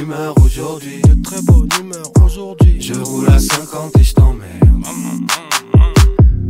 Humeur aujourd'hui. De très bonne humeur aujourd'hui. Je roule à 50 et je t'emmerde.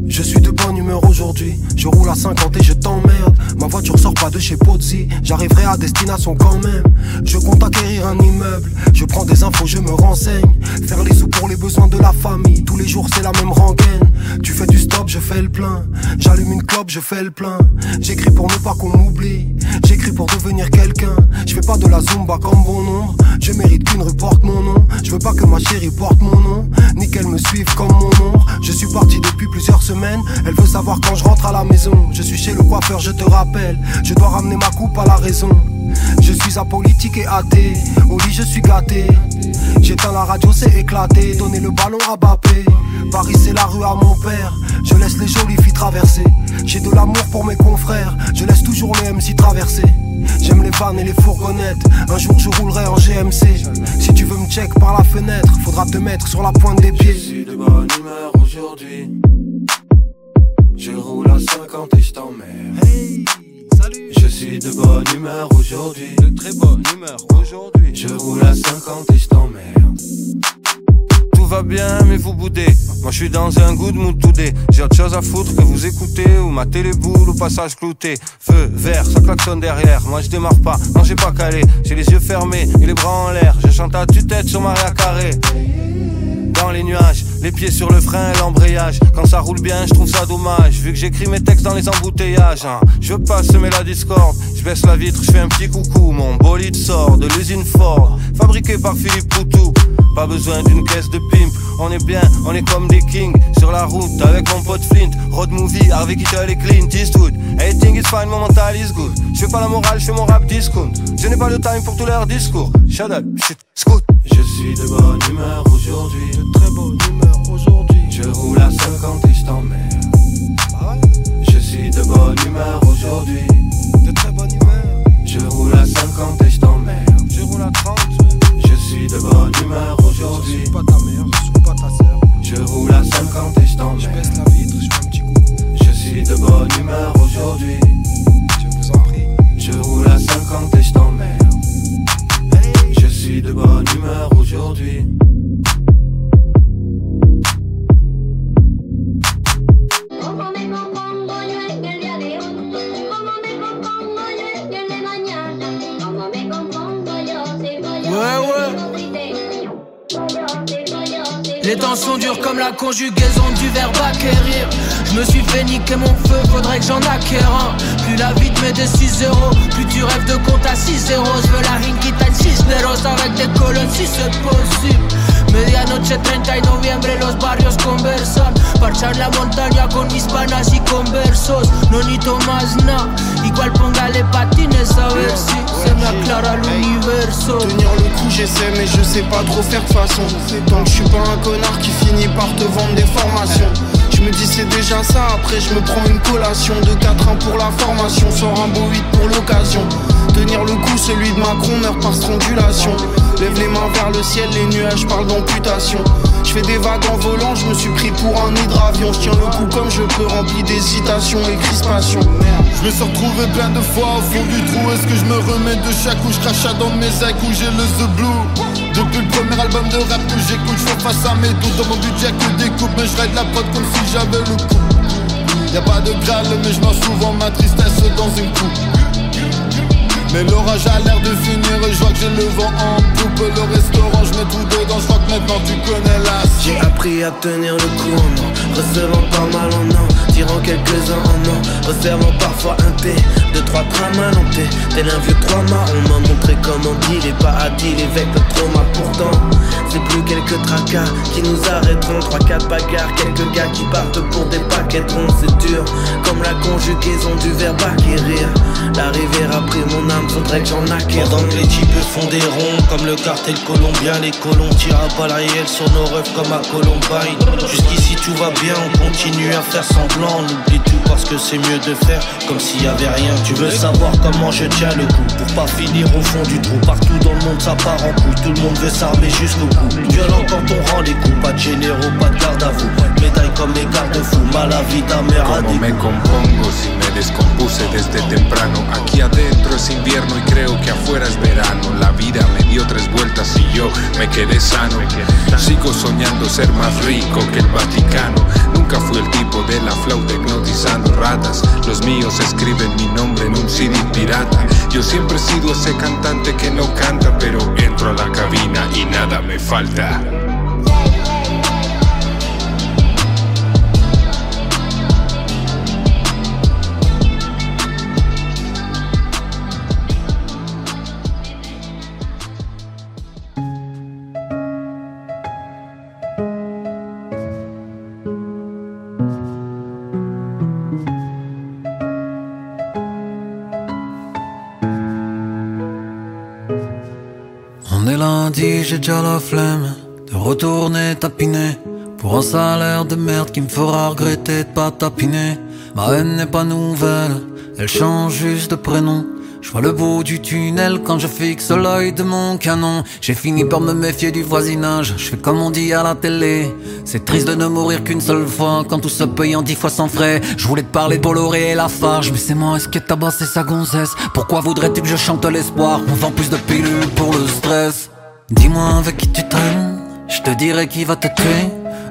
Je suis de bonne humeur aujourd'hui, je roule à 50 et je t'emmerde. Ma voiture sort pas de chez Pozzi, j'arriverai à destination quand même. Je compte acquérir un immeuble, je prends des infos, je me renseigne. Faire les sous pour les besoins de la famille, tous les jours c'est la même rengaine. Tu fais du stop, je fais le plein. J'allume une clope, je fais le plein. J'écris pour ne pas qu'on m'oublie, j'écris pour devenir quelqu'un. Je fais pas de la zumba comme bon nombre, je mérite qu'une rue porte mon nom. Je veux pas que ma chérie porte mon nom, ni qu'elle me suive comme mon ombre. Je suis parti depuis plusieurs semaines. Elle veut savoir quand je rentre à la maison. Je suis chez le coiffeur, je te rappelle. Je dois ramener ma coupe à la raison. Je suis apolitique et athée. Au lit, je suis gâté. J'éteins la radio, c'est éclaté. Donner le ballon à Bappé. Paris, c'est la rue à mon père. Je laisse les jolies filles traverser. J'ai de l'amour pour mes confrères. Je laisse toujours les MC traverser. J'aime les vannes et les fourgonnettes. Un jour, je roulerai en GMC. Si tu veux me check par la fenêtre, faudra te mettre sur la pointe des pieds. Je suis de bonne humeur aujourd'hui. Je roule à 50 et je t'emmerde. Hey, salut. Je suis de bonne humeur aujourd'hui. De très bonne humeur aujourd'hui. Je roule à 50 et je t'emmerde. Tout va bien, mais vous boudez. Moi je suis dans un good mood today. J'ai autre chose à foutre que vous écouter ou ma téléboule au passage clouté. Feu, vert, ça klaxonne derrière. Moi je démarre pas, non j'ai pas calé. J'ai les yeux fermés et les bras en l'air. Je chante à tue-tête sur Maria Carré dans les nuages, les pieds sur le frein l'embrayage. Quand ça roule bien, je trouve ça dommage. Vu que j'écris mes textes dans les embouteillages, hein. je veux pas semer la discorde. Je baisse la vitre, je fais un petit coucou. Mon bolide sort de l'usine Ford, fabriqué par Philippe Poutou. Pas besoin d'une caisse de pimp. On est bien, on est comme des kings. Sur la route avec mon pote Flint. Road movie, Harvey Keitel et Clint Eastwood. Everything is fine, mon mental is good. Je fais pas la morale, je fais mon rap discount. Je n'ai pas le time pour tous leurs discours. Shut up, shit, scoot. Je suis de bonne humeur aujourd'hui. De très bonne humeur aujourd'hui. Je roule à 50 et je t'emmerde. Je suis de bonne humeur aujourd'hui. De très bonne humeur. Je roule à 50 et je t'emmerde. D'hésitation et crispation Je me suis retrouvé plein de fois au fond du trou. Est-ce que je me remets de chaque coup? Je crache dans mes sacs où j'ai le The Blue. Depuis le premier album de rap que j'écoute Je fais face à mes doutes. Dans mon budget que des coupes Mais je ride la prod comme si j'avais le coup. Y'a pas de graal mais je mange souvent. Ma tristesse dans une coupe. Mais l'orage a l'air de finir et je vois que j'ai le vent en poupe. Le restaurant je mets tout dedans, je crois que maintenant tu connais la J'ai appris à tenir le coup en Recevant pas mal en an, tirant quelques-uns en an Refermant parfois un P, deux trois trames à Tel un vieux trois on m'a montré comment dire et pas à dire avec le trauma pourtant c'est plus quelques tracas qui nous arrêteront. Trois, quatre bagarres, quelques gars qui partent pour des paquets C'est dur comme la conjugaison du verbe acquérir. La rivière a pris mon âme, faudrait que j'en acquière. Pendant les types font des ronds comme le cartel colombien Les colons tirent à balles réelles sur nos refs comme à Columbine. Jusqu'ici tout va on continue à faire semblant. On oublie tout parce que c'est mieux de faire comme s'il y avait rien. Tu veux savoir comment je tiens le coup. Pour pas finir au fond du trou. Partout dans le monde ça part en couille. Tout le monde veut s'armer jusqu'au bout. Violent quand on rend les coups, pas de généraux, pas de garde à vous. Médaille comme les garde-fous, mal à vie ta mère Como me compongo si me descompuse desde temprano? Aquí adentro es invierno y creo que afuera es verano. La vida me dio tres vueltas y yo me quedé sano. Sigo soñando ser más rico que el Vaticano. Nunca fui el tipo de la flauta hipnotizando ratas. Los míos escriben mi nombre en un CD pirata. Yo siempre he sido ese cantante que no canta, pero entro a la cabina y nada me falta. J'ai déjà la flemme de retourner tapiner pour un salaire de merde qui me fera regretter de pas tapiner. Ma haine n'est pas nouvelle, elle change juste de prénom. Je vois le bout du tunnel quand je fixe l'œil de mon canon. J'ai fini par me méfier du voisinage. Je fais comme on dit à la télé. C'est triste de ne mourir qu'une seule fois quand tout se paye en dix fois sans frais. Je voulais te parler de Bolloré et la farge, mais c'est moi, est-ce que tabassé sa gonzesse? Pourquoi voudrais-tu que je chante l'espoir? On vend plus de pilules pour le stress. Dis-moi avec qui tu traînes, je te dirai qui va te tuer.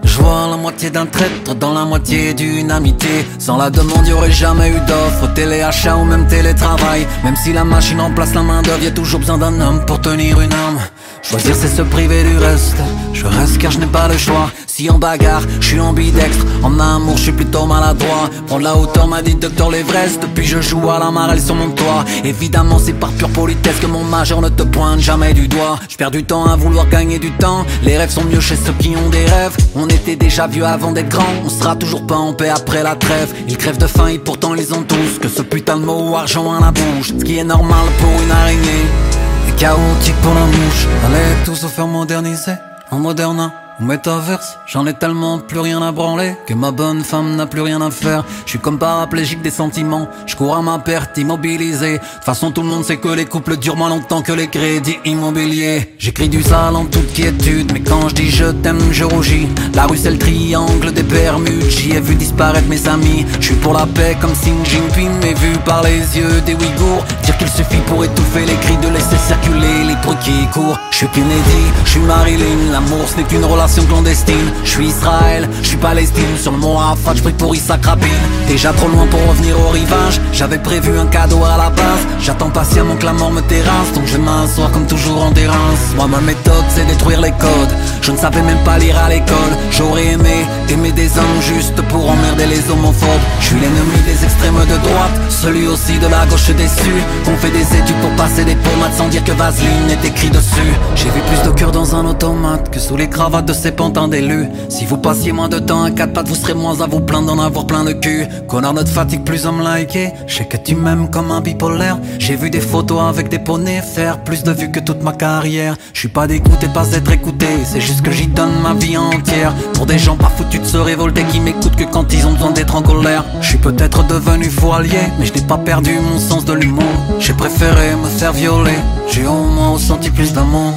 Je vois la moitié d'un traître dans la moitié d'une amitié. Sans la demande, y aurait jamais eu d'offre, téléachat ou même télétravail. Même si la machine remplace la main d'œuvre, y a toujours besoin d'un homme pour tenir une âme. Choisir c'est se priver du reste. Je reste car je n'ai pas le choix. Si en bagarre, je suis ambidextre. En amour, je suis plutôt maladroit. Prendre la hauteur m'a dit docteur l'Everest. Depuis je joue à la marelle sur mon toit. Évidemment c'est par pure politesse que mon majeur ne te pointe jamais du doigt. Je perds du temps à vouloir gagner du temps. Les rêves sont mieux chez ceux qui ont des rêves. On était déjà vieux avant d'être grand On sera toujours pas en paix après la trêve. Ils crèvent de faim et pourtant ils ont tous Que ce putain de mot argent à la bouche. Ce qui est normal pour une araignée chaotique pour la mouche. Allez tous se faire moderniser en moderne métaverse, j'en ai tellement plus rien à branler que ma bonne femme n'a plus rien à faire. Je suis comme paraplégique des sentiments, je cours à ma perte immobilisé. De façon, tout le monde sait que les couples durent moins longtemps que les crédits immobiliers. J'écris du sale en toute quiétude, mais quand je dis je t'aime, je rougis. La rue c'est le triangle des Bermudes, j'y ai vu disparaître mes amis. Je suis pour la paix comme Xi Jinping, mais vu par les yeux des Ouïghours. Dire qu'il suffit pour étouffer les cris de laisser circuler les bruits qui courent. Je suis Kennedy, je suis Marilyn, l'amour ce n'est qu'une relation clandestine. Je suis Israël, je suis Palestine. Sur le mont Arafat, je prie pour Issa Rabin. Déjà trop loin pour revenir au rivage. J'avais prévu un cadeau à la base. J'attends patiemment que la mort me terrasse. Donc je vais m'asseoir comme toujours en terrasse. Moi, ma méthode, c'est détruire les codes. Je ne savais même pas lire à l'école. J'aurais aimé aimer des hommes juste pour emmerder les homophobes. Je suis l'ennemi des extrêmes de droite, celui aussi de la gauche déçue. On fait des études pour passer des pommades sans dire que Vaseline est écrit dessus. J'ai vu plus de cœur dans un automate que sous les cravates de ces pantins d'élus. Si vous passiez moins de temps à quatre pattes, vous serez moins à vous plaindre d'en avoir plein de cul. Connard, notre fatigue plus homme liké. Je sais que tu m'aimes comme un bipolaire. J'ai vu des photos avec des poneys faire plus de vues que toute ma carrière. Je suis pas d'écouter, pas d'être écouté. C'est juste que j'y donne ma vie entière. Pour des gens pas foutus de se révolter qui m'écoutent que quand ils ont besoin d'être en colère. Je suis peut-être devenu foilier, mais je n'ai pas perdu mon sens de l'humour. J'ai préféré me faire violer. J'ai au moins ressenti plus d'amour.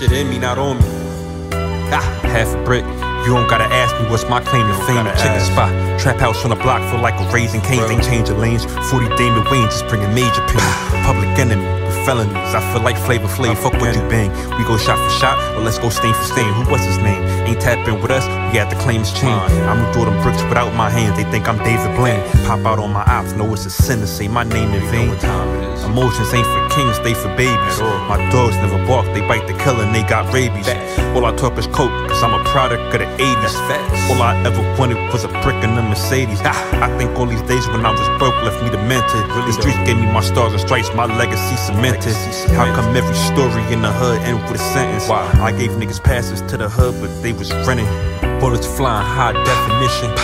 Shit in me, not on me. Ah, half a brick. You don't gotta ask me what's my claim to fame. The chicken spot, trap house on the block, feel like a raising cane. Ain't changing lanes. 40 Damon Wayne just bringing major pain. Public enemy felonies. I feel like Flavor Flav. Fuck what you bang. We go shot for shot, or let's go stain for stain. Who was his name? Ain't tapping with us. We got the claims chain. I'ma throw them bricks without my hands. They think I'm David Blaine. Pop out on my ops. Know it's a sin to say my name in vain. Emotions ain't for kings, they for babies. My dogs never bark, they bite the killer and they got rabies. All I talk is coke, cause I'm a product of the 80s. All I ever wanted was a brick in a Mercedes. I think all these days when I was broke left me demented. The streets gave me my stars and stripes, my legacy cemented. How come every story in the hood end with a sentence? I gave niggas passes to the hood, but they was renting. Bullets flying high definition.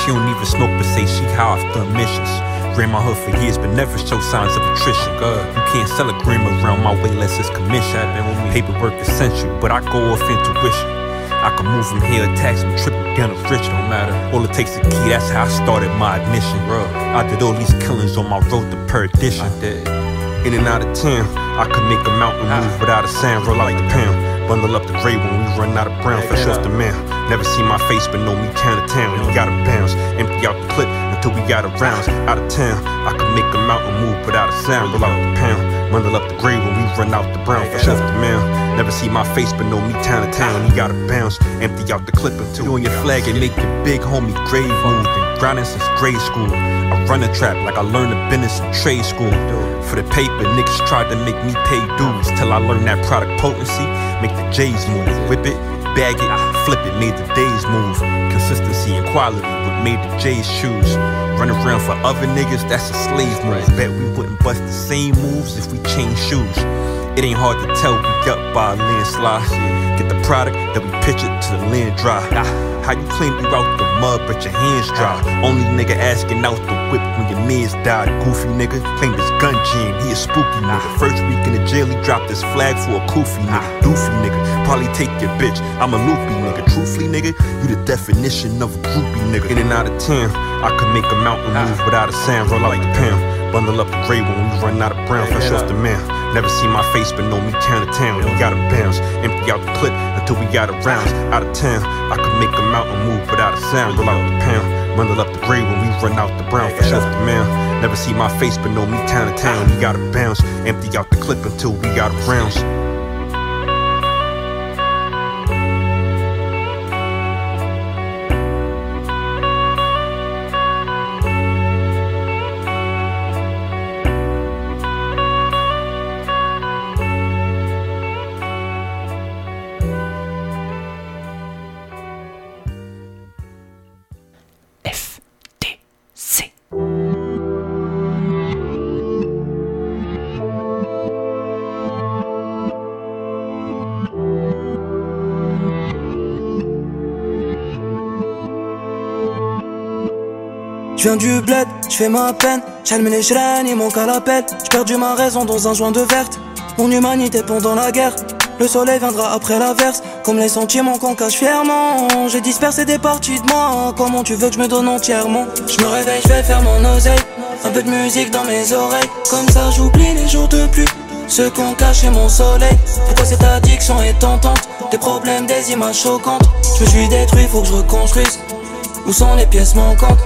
She don't even smoke, but say she high off the emissions. Ran my hood for years, but never show signs of attrition. You can't sell a gram around my way unless it's commission. I've been with me. Paperwork essential, but I go off intuition. I can move from here, tax and triple down to rich, don't matter. All it takes is a key, that's how I started my ignition. I did all these killings on my road to perdition. In and out of town, I could make a mountain move ah. without a sound, roll like the pound. Bundle up the gray when we run out of brown, fresh off the man. Never see my face, but know me town to town. We gotta bounce, empty out the clip until we got a rounds. Out of town, I could make a mountain move without a sound, roll out the pound. Bundle up the gray when we run out the brown, for the man. Never see my face, but know me town to town. You gotta bounce, empty out the clip until you on your flag and make your big homie grave move. Grinding since grade school. I run a trap like I learned the business in trade school. For the paper, niggas tried to make me pay dues till I learned that product potency. Make the J's move, whip it, bag it, flip it, made the days move. Consistency and quality, what made the J's choose. Run around for other niggas, that's a slave move. Bet we wouldn't bust the same moves if we changed shoes. It ain't hard to tell we up by a landslide. Get the product, then we pitch it to the land dry. Ah. How you claim you out the mud, but your hands dry? Only nigga asking out the whip when your mans died. Goofy nigga, claim his gun jam, he a spooky nigga. First week in the jail, he dropped his flag for a koofy nigga. Doofy nigga, probably take your bitch. I'm a loopy nigga. Truthfully, nigga, you the definition of a groupie nigga. In and out of town, I could make a mountain move without a sound, roll like the pound. Bundle up the gray when we run out of brown, fresh off the man. Never see my face, but know me town to town. We gotta bounce, empty out the clip until we got a rounds. Out of town, I could make a mountain move without a sound, roll out the pound. Bundle up the gray when we run out the brown, fresh off the man. Never see my face, but know me town to town. We gotta bounce, empty out the clip until we got a Je viens du bled, je fais ma peine, j'allume les il manque à l'appel. J'ai perdu ma raison dans un joint de verte. Mon humanité pendant la guerre. Le soleil viendra après l'averse, comme les sentiments qu'on cache fièrement. J'ai dispersé des parties de moi, comment tu veux que je me donne entièrement? Je me réveille, je vais faire mon oseille, un peu de musique dans mes oreilles. Comme ça j'oublie les jours de pluie, ceux qu'on cachait mon soleil. Pourquoi cette addiction est tentante? Des problèmes, des images choquantes. Je me suis détruit, faut que je reconstruise. Où sont les pièces manquantes?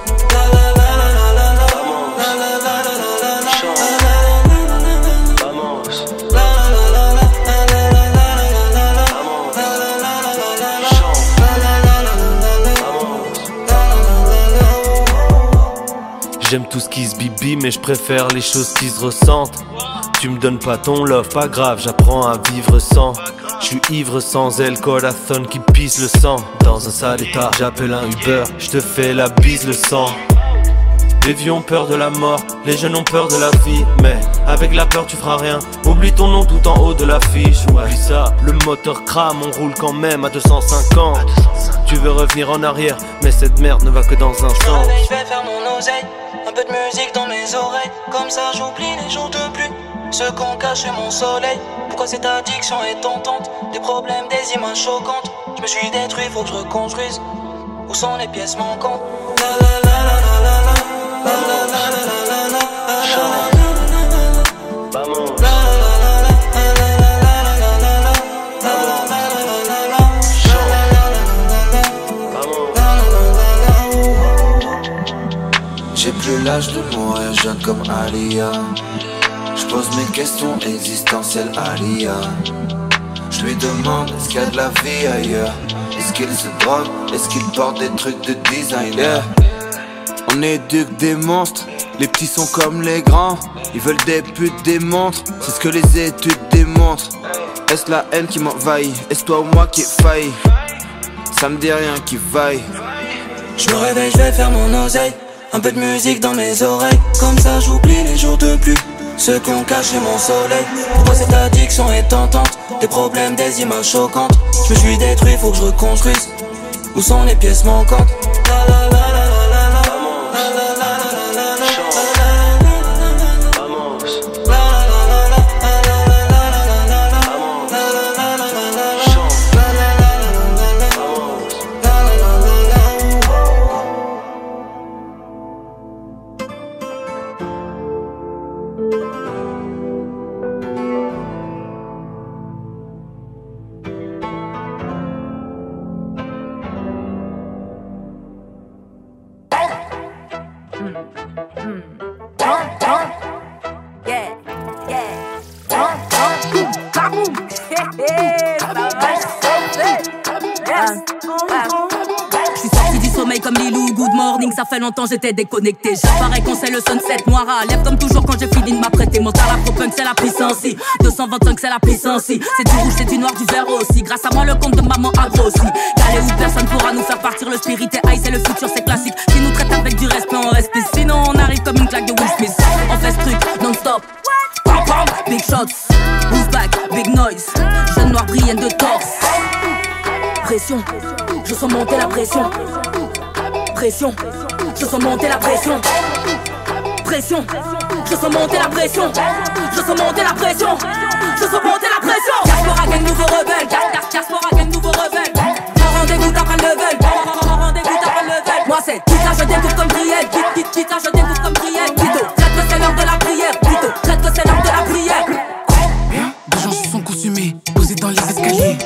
J'aime tout ce qui se bibi, mais je préfère les choses qui se ressentent. Tu me donnes pas ton love, pas grave, j'apprends à vivre sans. Je suis ivre sans elle, corazon qui pisse le sang. Dans un sale état, j'appelle un Uber, je te fais la bise le sang. Les vieux ont peur de la mort, les jeunes ont peur de la vie Mais avec la peur tu feras rien Oublie ton nom tout en haut de l'affiche Ouais ça, le moteur crame, on roule quand même à 250 Tu veux revenir en arrière, mais cette merde ne va que dans un sens Je vais faire mon oseille, un peu de musique dans mes oreilles. Comme ça j'oublie les jours de pluie, ceux qu'on cachait mon soleil. Pourquoi cette addiction est tentante Des problèmes, des images choquantes. Je me suis détruit, faut que je reconstruise. Où sont les pièces manquantes La la la la la la la. J'ai plus l'âge de mourir jeune comme Alia. Je pose mes questions existentielles à l'IA. Je lui demande est-ce qu'il y a de la vie ailleurs? Est-ce qu'il se drogue? Est-ce qu'il porte des trucs de designer On éduque des monstres, les petits sont comme les grands. Ils veulent des putes, des montres, c'est ce que les études démontrent. Est-ce la haine qui m'envahit? Est-ce toi ou moi qui failli? Ça me dit rien qui vaille. Je me réveille, je vais faire mon oseille. Un peu de musique dans mes oreilles. Comme ça, j'oublie les jours de pluie. Ceux qui ont caché mon soleil. Pourquoi cette addiction est tentante Des problèmes, des images choquantes. Je me suis détruit, faut que je reconstruise. Où sont les pièces manquantes? Longtemps j'étais déconnecté. J'apparais quand c'est le sunset, noir à lèvres comme toujours quand j'ai fini de m'apprêter. La propunk, c'est la puissance. 225, c'est la puissance. C'est du rouge, c'est du noir, du vert aussi. Grâce à moi, le compte de maman a grossi. Calé où personne pourra nous faire partir. Le spirit est high, c'est le futur, c'est classique. Si nous traite avec du respect, on reste ici. Sinon, on arrive comme une claque de Will Smith. On fait ce truc non-stop. Pam pam, big shots. Move back, big noise. Jeune noir brillante de torse. Pression, je sens monter la pression. Pression, sens monter la pression. Pression, je sens monter la pression. Je sens monter la pression. Je sens monter la pression. Diaspora gang nouveau rebelle. Dia- dia- Diaspora nouveau rebelle. Mon rendez-vous pas le level. Rendez-vous pas le level. Moi c'est quitte je découvre comme quitte, quitte je découvre comme prière. Plutôt, traite que c'est de la prière. Plutôt, traite que c'est l'heure de la prière. Des gens se sont consumés, posés dans les escaliers.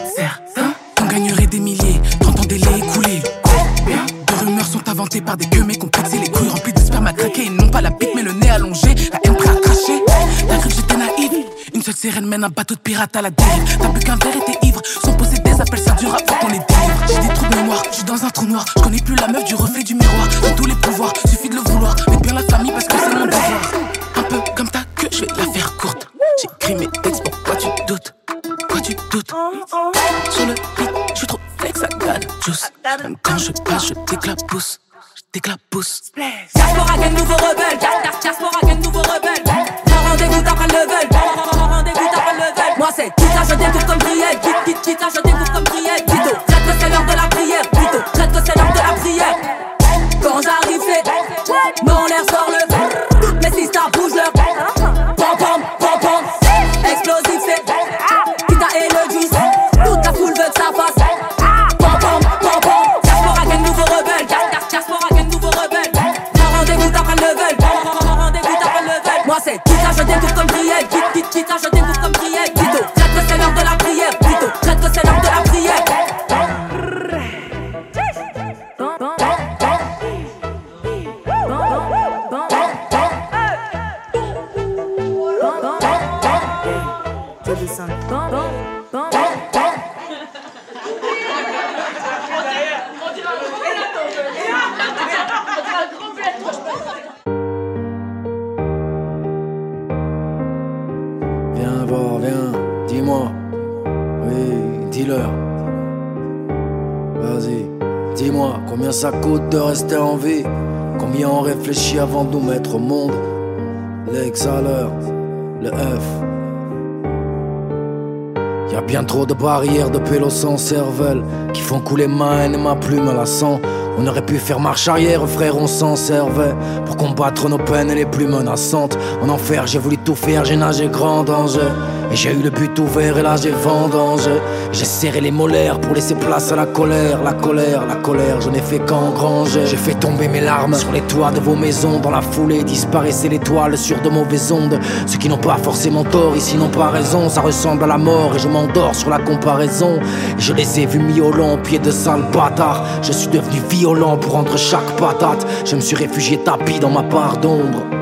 Par des gueux, mais complexés, les crues remplis de sperme à craquer. Ils n'ont pas la pique, mais le nez allongé, la haine prêt à cracher. T'as cru que j'étais naïf Une seule sirène mène un bateau de pirate à la dérive. T'as bu qu'un verre et t'es ivre, sans poser des appels, ça du rap, qu'on les délivre. J'ai des trous de mémoire, je suis dans un trou noir. Je connais plus la meuf du reflet du miroir. J'ai tous les pouvoirs, suffit de le vouloir. Mets bien la famille parce que c'est mon devoir. Un peu comme ta queue, je vais la faire courte. J'écris mes textes, pourquoi tu doutes? Pourquoi tu doutes? Sur le beat, je suis trop flex, juice. Même quand je passe, je t'éclabousse. T'éclabousse. Diaspora nouveau rebelle. Dia- dia- Diaspora rester en vie. Combien on réfléchit avant de nous mettre au monde. L'ex à l'heure, le F. Y bien trop de barrières de pélos sans cervelle qui font couler ma haine et ma plume la sang. On aurait pu faire marche arrière, frère, on s'en servait pour combattre nos peines les plus menaçantes. En enfer, j'ai voulu tout faire, j'ai nagé grand danger. Et j'ai eu le but ouvert et là j'ai vendange. J'ai serré les molaires pour laisser place à la colère. La colère, la colère, je n'ai fait qu'engranger. J'ai fait tomber mes larmes sur les toits de vos maisons. Dans la foulée disparaissait l'étoile sur de mauvaises ondes. Ceux qui n'ont pas forcément tort ici n'ont pas raison. Ça ressemble à la mort et je m'endors sur la comparaison. je les ai vus miolants, pieds de sale bâtard. Je suis devenu violent pour rendre chaque patate. Je me suis réfugié tapis dans ma part d'ombre.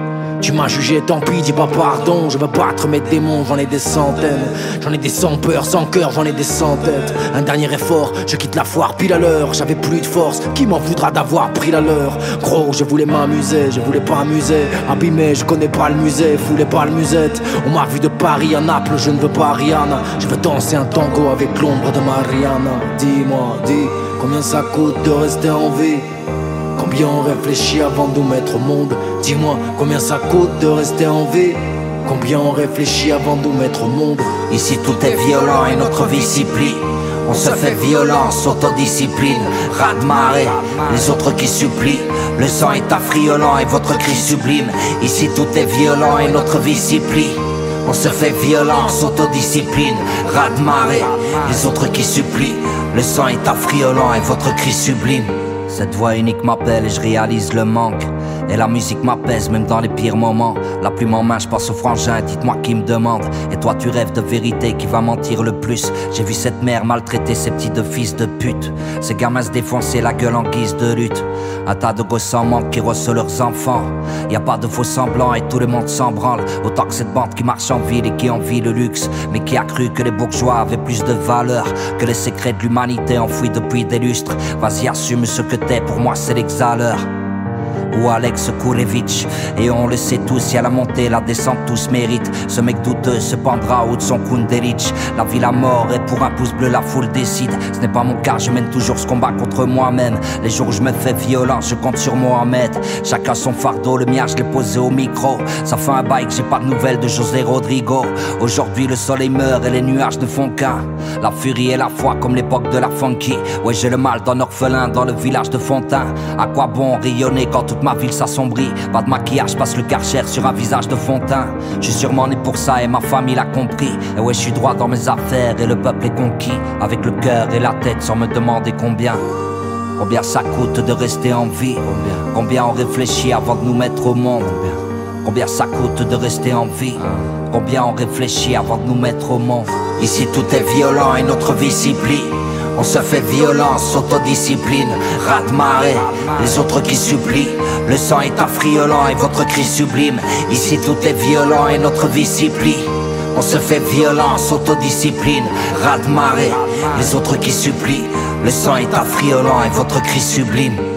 Tu m'as jugé, tant pis, dis pas pardon. Je veux battre mes démons, j'en ai des centaines. J'en ai des sans peur, sans cœur, j'en ai des sans têtes. Un dernier effort, je quitte la foire pile à l'heure. J'avais plus de force, qui m'en voudra d'avoir pris la leur? Gros, je voulais m'amuser, je voulais pas amuser. Abîmé, je connais pas le musée, foulez pas le musette. On m'a vu de Paris à Naples, je ne veux pas Rihanna. Je veux danser un tango avec l'ombre de Mariana. Dis-moi, dis, combien ça coûte de rester en vie? Combien on réfléchit avant de nous mettre au monde Dis-moi combien ça coûte de rester en vie Combien on réfléchit avant de nous mettre au monde Ici tout est violent et notre vie s'y plie on se fait violence, autodiscipline, ras de marée, les autres qui supplient. Le sang est affriolant et votre cri sublime. Ici tout est violent et notre vie s'y plie. On se fait violence, autodiscipline, ras les autres qui supplient. Le sang est affriolant et votre cri sublime. Cette voix unique m'appelle et je réalise le manque. Et la musique m'apaise même dans les pires moments. La plume en main, je pense au frangin, dites-moi qui me demande. Et toi, tu rêves de vérité, qui va mentir le plus J'ai vu cette mère maltraiter ses petits deux fils de pute. Ces gamins se défoncer la gueule en guise de lutte. Un tas de gosses en manque qui reçoivent leurs enfants. Y a pas de faux semblants et tout le monde s'en branle. Autant que cette bande qui marche en ville et qui envie le luxe. Mais qui a cru que les bourgeois avaient plus de valeur que les secrets de l'humanité enfouis depuis des lustres. Vas-y, assume ce que pour moi c'est l'exhaleur ou Alex Kourevitch. Et on le sait tous, y a la montée, la descente, tous méritent. Ce mec douteux se pendra au de son Kunderich. La vie, la mort, et pour un pouce bleu, la foule décide. Ce n'est pas mon cas, je mène toujours ce combat contre moi-même. Les jours où je me fais violent, je compte sur Mohamed. Chacun son fardeau, le mien, je l'ai posé au micro. Ça fait un bail que j'ai pas de nouvelles de José Rodrigo. Aujourd'hui, le soleil meurt et les nuages ne font qu'un. La furie et la foi, comme l'époque de la funky. Ouais, j'ai le mal d'un orphelin dans le village de Fontaine. À quoi bon rayonner quand toute ma ville s'assombrit. Pas de maquillage, passe le karcher sur un visage de fontaine. Je suis sûrement né pour ça et ma famille l'a compris. Et ouais, je suis droit dans mes affaires et le peuple est conquis. Avec le cœur et la tête sans me demander combien. Combien ça coûte de rester en vie Combien on réfléchit avant de nous mettre au monde Combien ça coûte de rester en vie Combien on réfléchit avant de nous mettre au monde Ici tout est violent et notre vie s'y plie on se fait violence, autodiscipline, rat de les autres qui supplient. Le sang est affriolant et votre cri sublime. Ici tout est violent et notre vie s'y plie. On se fait violence, autodiscipline, rat de les autres qui supplient. Le sang est affriolant et votre cri sublime.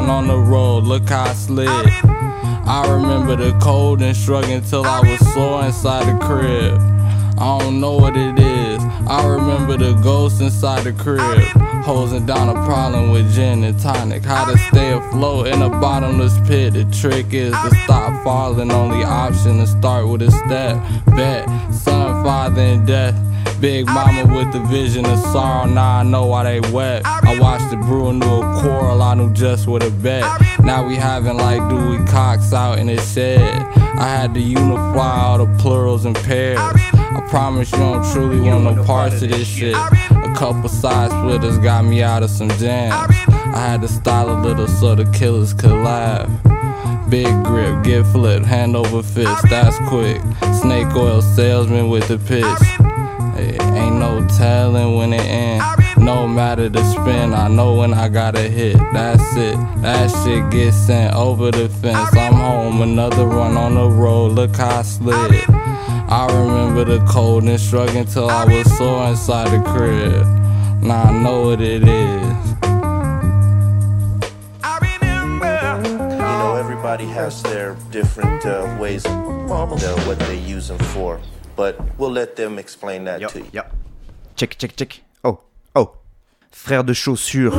Run on the road, look how I slid. I remember the cold and struggling till I was sore inside the crib. I don't know what it is. I remember the ghost inside the crib. Hosing down a problem with gin and tonic. How to stay afloat in a bottomless pit. The trick is to stop falling. Only option to start with a step. Bet, son, father, and death. Big mama with the vision of sorrow, now I know why they wet. I watched the brew into a quarrel, I knew just what to bet. Now we having like Dewey Cox out in his shed. I had to unify all the plurals and pairs. I promise you don't truly want no parts of this shit. A couple side splitters got me out of some jams. I had to style a little so the killers could laugh. Big grip, get flipped, hand over fist, that's quick. Snake oil salesman with the pitch. Ain't no telling when it ends. No matter the spin, I know when I gotta hit. That's it. That shit gets sent over the fence. I'm home, another run on the road. Look how I slid. I remember the cold and struggling till I was sore inside the crib. Now I know what it is. You know, everybody has their different uh, ways of uh, what they use them for, but we'll let them explain that to you. Check, check, check. Oh, oh. Frère de chaussures.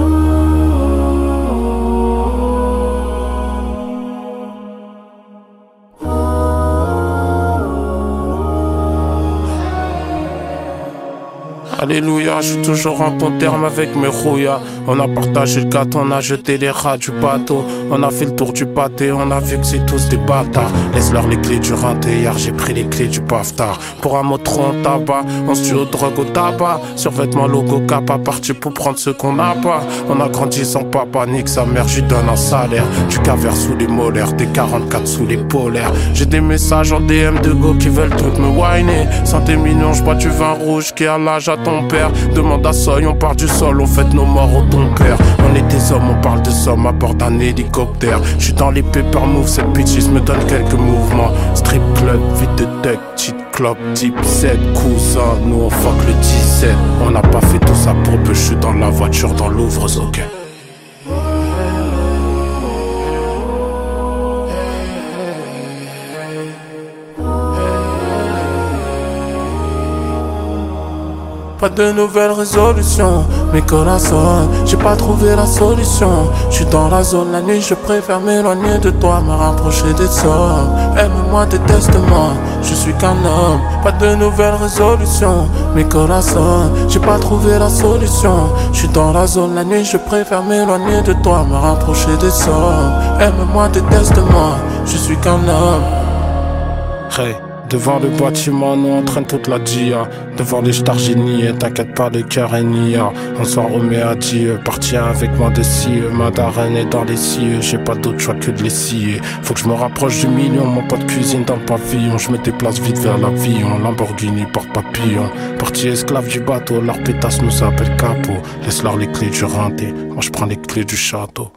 Alléluia, je suis toujours en ton terme avec mes rouillas. On a partagé le gâteau, on a jeté les rats du bateau. On a fait le tour du pâté, on a vu que c'est tous des bâtards. Laisse-leur les clés du hier j'ai pris les clés du paftard. Pour un mot trop tabac, on se tue au drogue au tabac. Survêtement logo capa, parti pour prendre ce qu'on n'a pas. On a grandi sans papa, nique sa mère, je donne un salaire. Du cavert sous les molaires, des 44 sous les polaires. J'ai des messages en DM de go qui veulent toutes me whiner. Santé millions, je bois du vin rouge qui a l'âge à ton père. Demande à Soy, on part du sol, on fête nos morts au ton père. On est des hommes, on parle de sommes à bord d'un hélicoptère. Je suis dans les paper moves, cette bitch me donne quelques mouvements. Strip club, vite de duck, cheat club, type 7, cousin. Nous on fuck le 17. On n'a pas fait tout ça pour peu, je suis dans la voiture, dans l'ouvre, ok. Pas de nouvelles résolutions, mes corazones, j'ai pas trouvé la solution. Je suis dans la zone la nuit, je préfère m'éloigner de toi, me rapprocher des sommes. Aime-moi, déteste-moi, je suis qu'un homme. Pas de nouvelles résolutions, mes corazones, j'ai pas trouvé la solution. Je suis dans la zone la nuit, je préfère m'éloigner de toi, me rapprocher des sommes. Aime-moi, déteste-moi, je suis qu'un homme. Devant le bâtiment, nous entraîne toute la dia. Devant les stars t'inquiète pas, le cœur est nia. On s'en remet à Dieu, parti avec moi de cieux. Ma darène est dans les cieux, j'ai pas d'autre choix que de les scier. Faut que je me rapproche du million, mon pas de cuisine dans le pavillon. Je me déplace vite vers l'avion, Lamborghini porte papillon. Parti esclave du bateau, leur pétasse nous appelle capot. Laisse-leur les clés du renté, moi je prends les clés du château.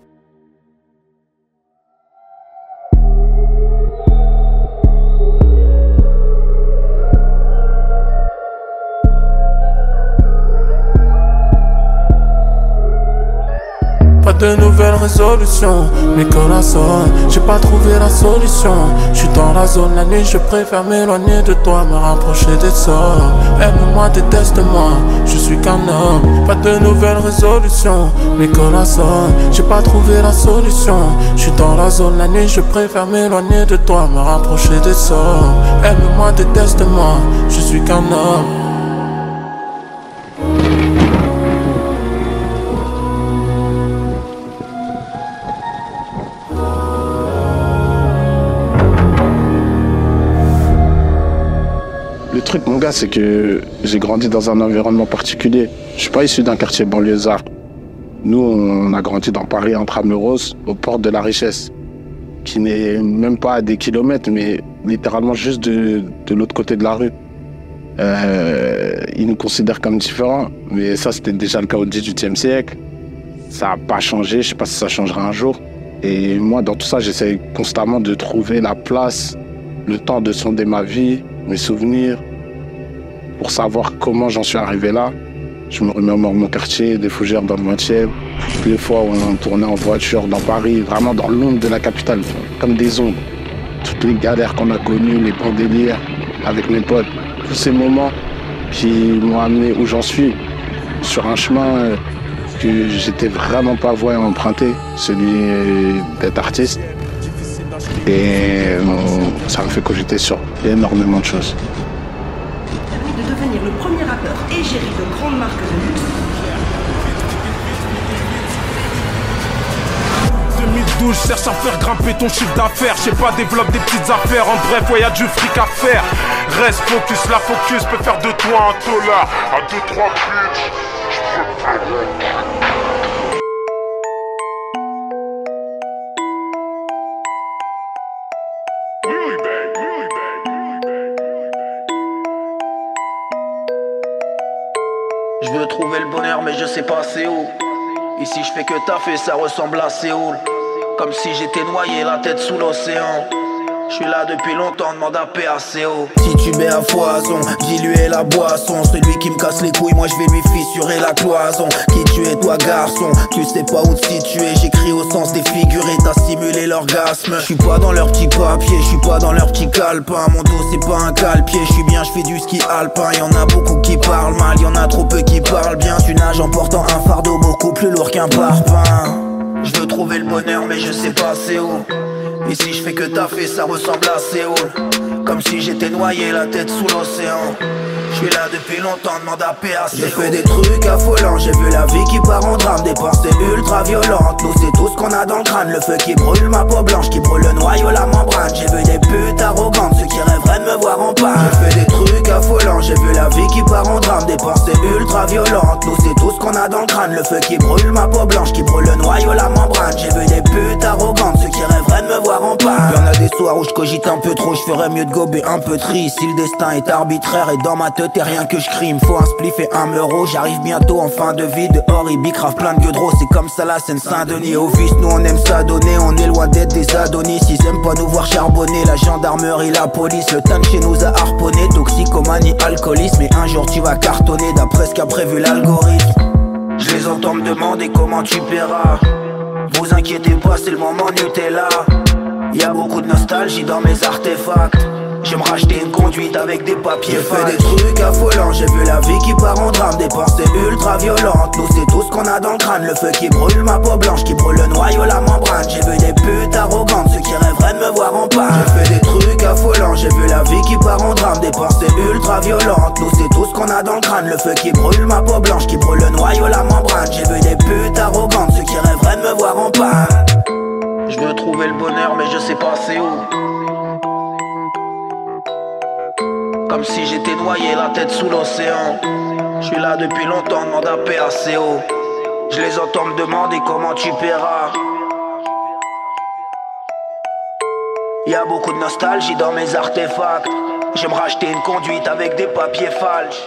De nouvelles résolutions, mes corazones, j'ai pas trouvé la solution. Je suis dans la zone la nuit, je préfère m'éloigner de toi, me rapprocher des sommes. Aime-moi, déteste-moi, je suis qu'un homme. Pas de nouvelles résolutions, mes corazones, j'ai pas trouvé la solution. Je suis dans la zone la nuit, je préfère m'éloigner de toi, me rapprocher des sommes. Aime-moi, déteste-moi, je suis qu'un homme. Truc, mon gars, c'est que j'ai grandi dans un environnement particulier. Je suis pas issu d'un quartier banlieusard. Nous, on a grandi dans Paris intramuros, au port de la richesse, qui n'est même pas à des kilomètres, mais littéralement juste de, de l'autre côté de la rue. Euh, ils nous considèrent comme différents, mais ça, c'était déjà le cas au XVIIIe siècle. Ça n'a pas changé, je sais pas si ça changera un jour. Et moi, dans tout ça, j'essaie constamment de trouver la place, le temps de sonder ma vie, mes souvenirs, pour savoir comment j'en suis arrivé là. Je me remémore mon quartier, des fougères dans le 20e, les fois où on tournait en voiture dans Paris, vraiment dans l'ombre de la capitale, comme des ombres. Toutes les galères qu'on a connues, les bons avec mes potes, tous ces moments qui m'ont amené où j'en suis, sur un chemin euh, que j'étais vraiment pas voué à emprunter, celui euh, d'être artiste. Et euh, ça me fait cogiter sur énormément de choses. De devenir le premier rappeur égérie de grandes marques de luxe. 2012, cherche à faire grimper ton chiffre d'affaires. Je sais pas, développe des petites affaires. En bref, ouais, y a du fric à faire. Reste focus, la focus peut faire de toi un dollar. À 2-3 bitch. Ici, je fais que taffer, ça ressemble à Séoul. Comme si j'étais noyé, la tête sous l'océan. Je suis là depuis longtemps, demande à PACO. Si tu mets à foison, diluer la boisson. Celui qui me casse les couilles, moi je vais lui fissurer la cloison. Qui tu es, toi garçon? Tu sais pas où te situer. J'écris au sens des figurés, t'as simulé l'orgasme. Je suis pas dans leur petit papier, je suis pas dans leur petit calepin. Mon dos c'est pas un calpier, je suis bien, je fais du ski alpin. Y en a beaucoup qui parlent mal, y en a trop peu qui parlent bien. Tu nages en portant un fardeau beaucoup plus lourd qu'un parpaing. Je veux trouver le bonheur, mais je sais pas c'est où. Ici je fais que taffer, ça ressemble à Séoul. Comme si j'étais noyé la tête sous l'océan. Je suis là depuis longtemps, demande à PAC J'ai fait des trucs affolants, j'ai vu la vie qui part en drame. Des pensées ultra violentes, nous c'est tout ce qu'on a dans le crâne. Le feu qui brûle ma peau blanche, qui brûle le noyau, la membrane. J'ai vu des putes arrogantes, ceux qui rêveraient de me voir en panne. J'ai fait des trucs affolants, j'ai vu la vie Des pensées ultra violentes, nous c'est tout ce qu'on a dans le crâne. Le feu qui brûle ma peau blanche, qui brûle le noyau, la membrane. J'ai vu des putes arrogantes, ceux qui rêveraient de me voir en panne. Y'en a des soirs où je cogite un peu trop, je ferais mieux de gober un peu triste. Si le destin est arbitraire et dans ma tête t'es rien que je crime. Faut un spliff et un euro J'arrive bientôt en fin de vie Dehors il bicrave plein de gueudreaux C'est comme ça la scène Saint-Denis. Au vice nous on aime s'adonner On est loin d'être des Adonis. Ils aiment pas nous voir charbonner La gendarmerie, la police Le tank chez nous a harponné. Toxicomanie, alcoolisme Et un jour tu vas cartonner D'après ce qu'a prévu l'algorithme. Je les entends me demander comment tu paieras. Vous inquiétez pas c'est le moment Nutella. Y'a beaucoup de nostalgie dans mes artefacts je me racheter une conduite avec des papiers J'ai fait des trucs affolants, j'ai vu la vie qui part en drame. Des pensées ultra violentes, nous c'est tout ce qu'on a dans le crâne. Le feu qui brûle ma peau blanche, qui brûle le noyau, la membrane. J'ai vu des putes arrogantes, ceux qui rêveraient de me voir en panne. J'ai fait des trucs affolants, j'ai vu la vie qui part en drame. Des pensées ultra violentes, nous c'est tout ce qu'on a dans le crâne. Le feu qui brûle ma peau blanche, qui brûle le noyau, la membrane. J'ai vu des putes arrogantes, ceux qui rêveraient de me voir en panne. Je veux trouver le bonheur mais je sais pas c'est où Comme si j'étais noyé la tête sous l'océan. Je suis là depuis longtemps, demande à PACO. Je les entends me demander comment tu paieras. Y'a beaucoup de nostalgie dans mes artefacts. J'aime racheter une conduite avec des papiers falches.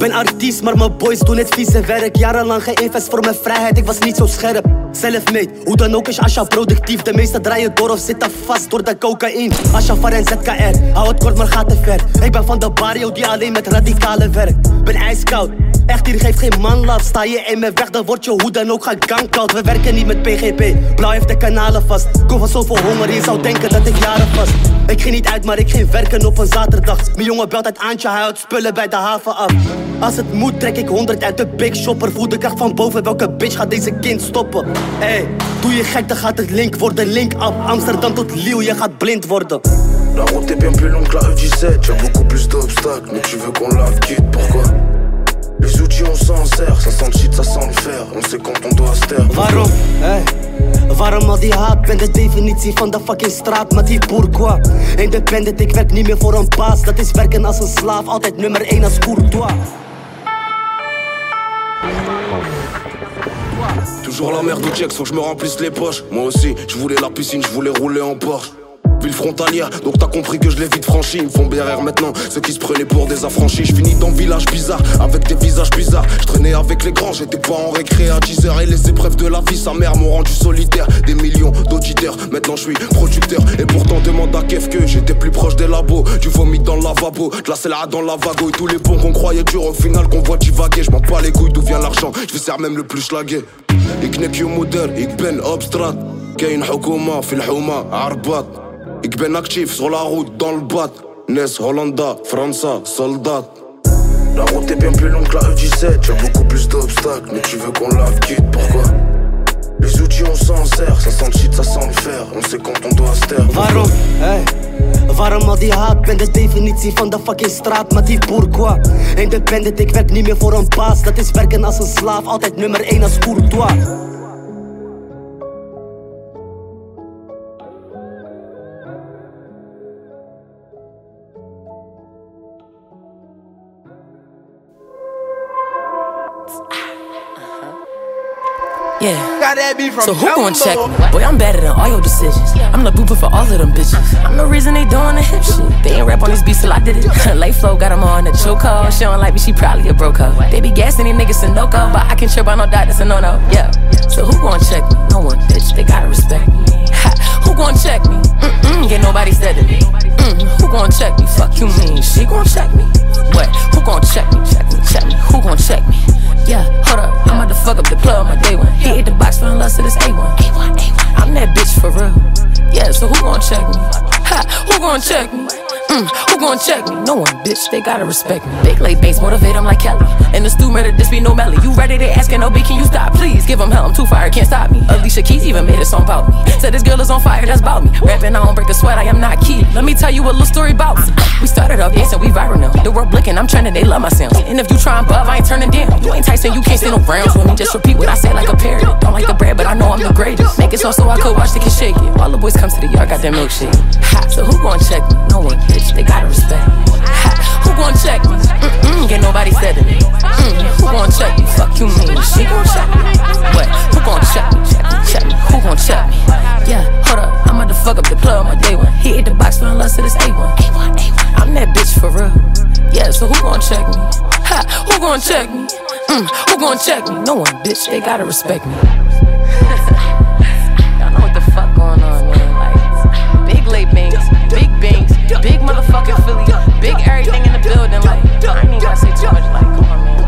Ben artiest, maar mijn boys doen het vieze werk. Jarenlang geïnvest voor mijn vrijheid, ik was niet zo scherp. Self-made, hoe dan ook is Asha productief. De meeste draaien door of zitten vast door de cocaïne. Asha van en ZKR, hou het kort maar gaat te ver. Ik ben van de barrio die alleen met radicale werkt. Ben ijskoud, echt hier geeft geen man love. Sta je in mijn weg, dan word je hoe dan ook gegankout. We werken niet met PGP, blauw heeft de kanalen vast. Kom van zoveel honger, je zou denken dat ik jaren vast. Ik ging niet uit, maar ik ging werken op een zaterdag. Mijn jongen belt uit Aantje, hij houdt spullen bij de haven af. Als het moet, trek ik honderd uit de big shopper. Voel de kracht van boven, welke bitch gaat deze kind stoppen? Ey, doe je gek, dan gaat het link worden. Link up, Amsterdam tot Lille, je gaat blind worden. La route est bien plus longue que la E17, y'a beaucoup plus d'obstacles, mais tu veux qu'on la pourquoi Les outils on s'en sert, ça sent le shit, ça sent le fer, on sait quand on doit se taire. Waarom? Hey. Waarom al die haat? Ben de definitie van de fucking straat, maar die pourquoi? Independent, ik werk niet meer voor een baas. Dat is werken als een slaaf, altijd nummer 1 als courtois. Toujours la merde au check, faut que je me remplisse les poches. Moi aussi, je voulais la piscine, je voulais rouler en Porsche Ville frontalière, donc t'as compris que je l'ai vite franchi. Ils me font BRR maintenant, ceux qui se prenaient pour des affranchis. Je finis dans village bizarre, avec des visages bizarres. Je traînais avec les grands, j'étais pas en récré à 10h. Et les épreuves de la vie, sa mère m'ont rendu solitaire. Des millions d'auditeurs, maintenant je suis producteur. Et pourtant, demande à Kev que j'étais plus proche des labos. Du vomi dans le lavabo, de la celle-là dans la vago. Et tous les bons qu'on croyait dur, au final qu'on voit divaguer. Je m'en bats les couilles d'où vient l'argent, je vais même le plus schlaguer. Ik nek je moeder, ik ben op straat. كاين حكومة في الحومة عربات Ik ben actif sur la route dans le bat. Nes, Hollanda, França, soldat. La route est bien plus longue que la E17, y'a beaucoup plus d'obstacles, mais tu veux qu'on la quitte, pourquoi? Les outils on s'en sert, ça sent le shit, ça sent le fer, on sait quand on doit se taire. Waarom? Hey. Waarom al die haat? Ben de definitie van de fucking straat, maar die pourquoi? Independent, ik werk niet meer voor een baas. Dat is werken als een slaaf, altijd nummer 1 als courtois. Yeah. So who gon' check me? Boy, I'm better than all your decisions. I'm the booper for all of them bitches. I'm the reason they doing the hip shit. They ain't rap on these beats till I did it. Late flow got them on the chokehold. She don't like me, she probably a broke hoe. They be gassing these niggas to no go, but I can trip on no doctors and no no. Yeah. So who gon' check me? No one, bitch. They gotta respect me. Ha. Who gon' check me? Mm-mm, get nobody said to me. Mm, who gon' check me? Fuck you mean? She gon' check me? What? Who gon' check me? Check me, check me. Who gon' check me? Yeah, hold up. I'm about to fuck up the plug on my day one. He ate the box, for love to this A1. A1, A1. I'm that bitch for real. Yeah, so who gon' check me? Ha, who gon' check me? Mm, who gon' check me? No one, bitch, they gotta respect me. Big late bass, motivate them like Kelly. In the stew, murder, this be no melly. You ready? They asking, no B, can you stop? Please give them hell, I'm too fire, can't stop me. Alicia Keys even made a song about me. Said this girl is on fire, that's about me. Rapping, I don't break a sweat, I am not key. Let me tell you a little story about me. We started off dancing, we viral now. The world blinking, I'm trending, they love my sounds. And if you try and buff, I ain't turning down. You ain't Tyson, you can't stand no rounds with me. Just repeat what I say like a parrot. Don't like the bread, but I know I'm the greatest. Make it so so I could watch the kids shake it. All the boys come to the yard, got their milkshake. Ha, so who gon' check me? No one, bitch, they gotta respect me. Who gon' check me? Mm-mm, get nobody said to me. Mm, who gon' check me? Fuck you mean? She gon' check me? What? Who gon' check me? Check me, check me. Who gon' check me? Yeah, hold up, I'm about to fuck up the club on my day one. He ate the box, fell in love to this A1. A1, A1. I'm that bitch for real. Yeah, so who gon' check me? Ha, who gon' check me? Mm, who gon' check me? No one, bitch, they gotta respect me. Y'all know what the fuck going on, man. Like, big late banks, big banks, big motherfucking Philly, big everything in the building. Like, I ain't even gonna say too much. Like, come on, man.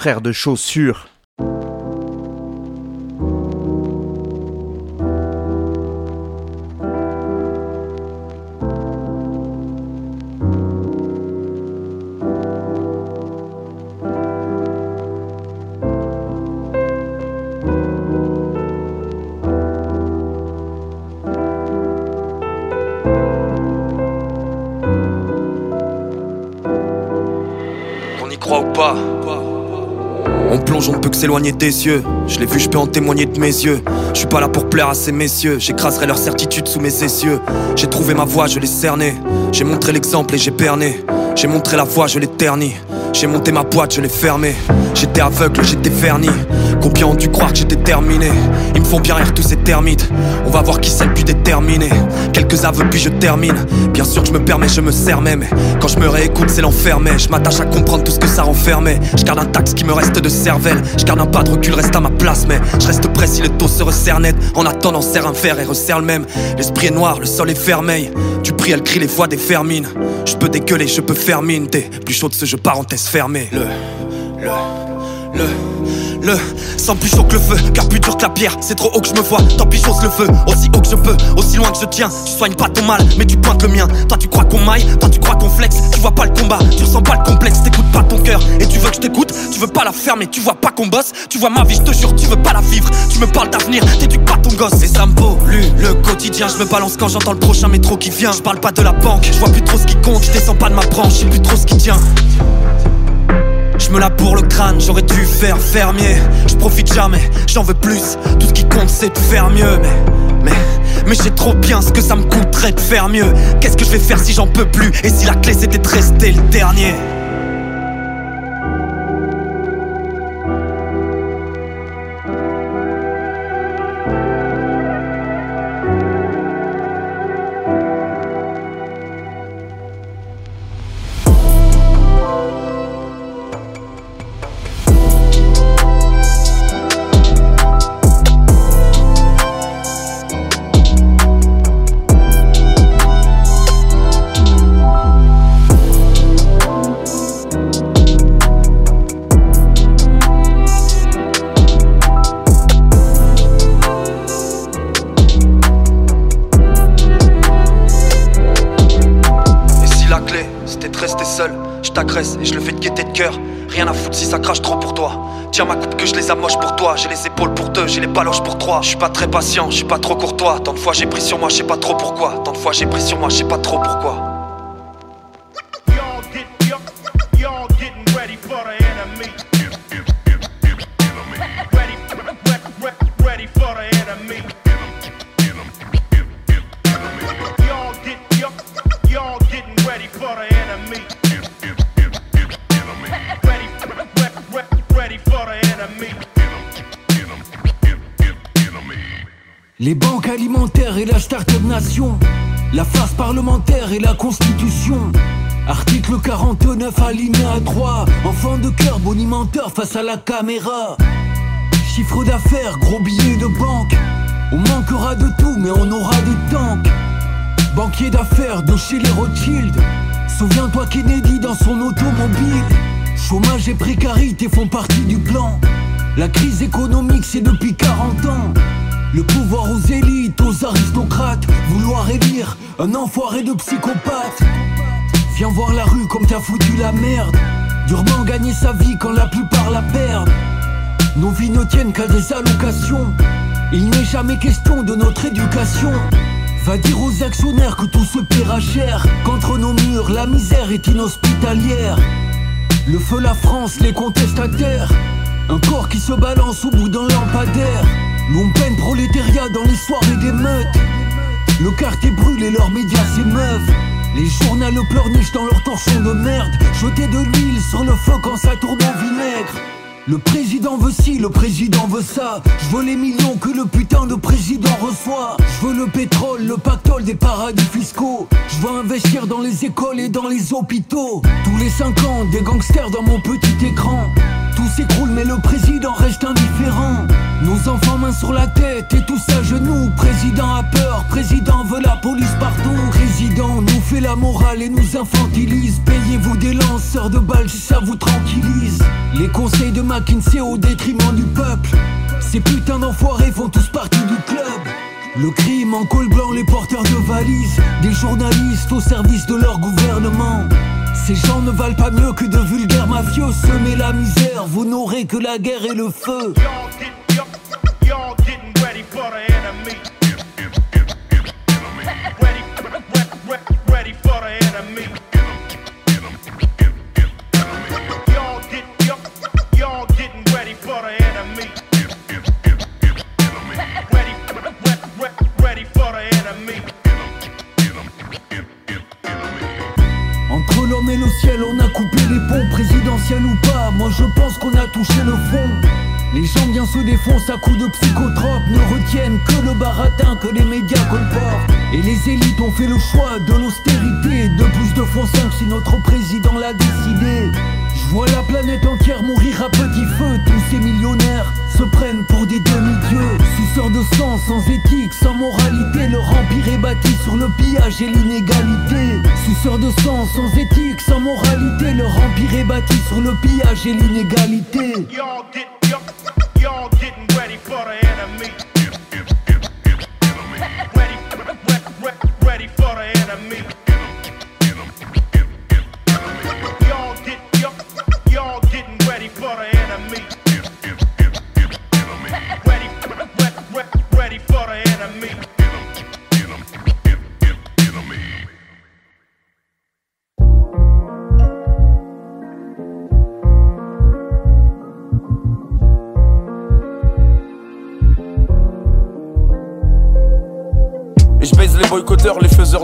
Frère de chaussures. Croit ou pas? On plonge, on ne peut que s'éloigner des yeux. Je l'ai vu, je peux en témoigner de mes yeux. Je suis pas là pour plaire à ces messieurs. J'écraserai leur certitude sous mes essieux. J'ai trouvé ma voie, je l'ai cerné. J'ai montré l'exemple et j'ai berné. J'ai montré la voie, je l'ai terni. J'ai monté ma boîte, je l'ai fermée. J'étais aveugle, j'étais verni. Combien ont dû croire que j'étais terminé? Ils me font bien rire tous ces termites. On va voir qui c'est le plus déterminé. Quelques aveux puis je termine. Bien sûr que je me permets, je me sers même. Quand je me réécoute, c'est l'enfer, mais je m'attache à comprendre tout ce que ça renfermait. Je garde un taxe qui me reste de cervelle. Je garde un pas de recul, reste à ma place, mais je reste prêt si le taux se resserre net. En attendant, serre un verre et resserre le même. L'esprit est noir, le sol est vermeil. Du prix, elle crie les voix des fermines. Je peux dégueuler, je peux faire mine. T'es plus chaud de ce jeu, parenthèse fermée. Le, le, le. Le sang plus chaud que le feu, car plus dur que la pierre. C'est trop haut que je me vois, tant pis j'ose le feu. Aussi haut que je peux, aussi loin que je tiens. Tu soignes pas ton mal, mais tu pointes le mien. Toi tu crois qu'on maille, toi tu crois qu'on flex. Tu vois pas le combat, tu ressens pas le complexe. T'écoutes pas ton cœur, et tu veux que je t'écoute? Tu veux pas la fermer, tu vois pas qu'on bosse. Tu vois ma vie, je te jure, tu veux pas la vivre. Tu me parles d'avenir, t'éduques pas ton gosse. Et ça me pollue le quotidien. Je me balance quand j'entends le prochain métro qui vient. Je parle pas de la banque, je vois plus trop ce qui compte. Je descends pas de ma branche, j'ai plus trop ce qui tient. Je me la pour le crâne, j'aurais dû faire fermier. Je profite jamais, j'en veux plus. Tout ce qui compte c'est de faire mieux. Mais, mais, mais j'ai trop bien ce que ça me coûterait de faire mieux. Qu'est-ce que je vais faire si j'en peux plus? Et si la clé c'était de rester le dernier? Je suis pas très patient, je suis pas trop courtois. Tant de fois j'ai pris sur moi, je sais pas trop pourquoi. Tant de fois j'ai pris sur moi, je sais pas trop pourquoi. Face à la caméra. Chiffre d'affaires, gros billets de banque. On manquera de tout, mais on aura des tanks. Banquier d'affaires de chez les Rothschild. Souviens-toi Kennedy dans son automobile. Chômage et précarité font partie du plan. La crise économique, c'est depuis 40 ans. Le pouvoir aux élites, aux aristocrates. Vouloir élire un enfoiré de psychopathe. Viens voir la rue comme t'as foutu la merde. Durement gagner sa vie quand la plupart la perdent. Nos vies ne tiennent qu'à des allocations. Il n'est jamais question de notre éducation. Va dire aux actionnaires que tout se paiera cher. Qu'entre nos murs, la misère est inhospitalière. Le feu, la France, les contestataires. Un corps qui se balance au bout d'un lampadaire. Nous on peine prolétariat dans les soirées des meutes. Le quartier brûle et leurs médias s'émeuvent. Les journaux pleurnichent dans leur torchon de merde. Jeter de l'huile sur le feu quand ça tourne vinaigre. Le président veut ci, le président veut ça. Je veux les millions que le putain de président reçoit. Je veux le pétrole, le pactole des paradis fiscaux. Je veux investir dans les écoles et dans les hôpitaux. Tous les 5 ans, des gangsters dans mon petit écran. Tout s'écroule, mais le président reste indifférent. Nos enfants main sur la tête et tous à genoux. Président a peur, président veut la police partout. Président nous fait la morale et nous infantilise. Payez-vous des lanceurs de balles si ça vous tranquillise. Les conseils de McKinsey au détriment du peuple. Ces putains d'enfoirés font tous partie du club. Le crime en col blanc, les porteurs de valises. Des journalistes au service de leur gouvernement. Ces gens ne valent pas mieux que de vulgaires mafieux. Semer la misère, vous n'aurez que la guerre et le feu. Entre l'homme et le ciel, on a coupé les ponts, présidentiels ou pas. Moi je pense qu'on a touché le bien se défoncent à coups de psychotropes, ne retiennent que le baratin que les médias colportent. Et les élites ont fait le choix de l'austérité, de plus de fonds 5 si notre président l'a décidé. Je vois la planète entière mourir à petit feu, tous ces millionnaires se prennent pour des demi-dieux. Suceurs de sang, sans éthique, sans moralité, leur empire est bâti sur le pillage et l'inégalité. Suceurs de sang, sans éthique, sans moralité, leur empire est bâti sur le pillage et l'inégalité.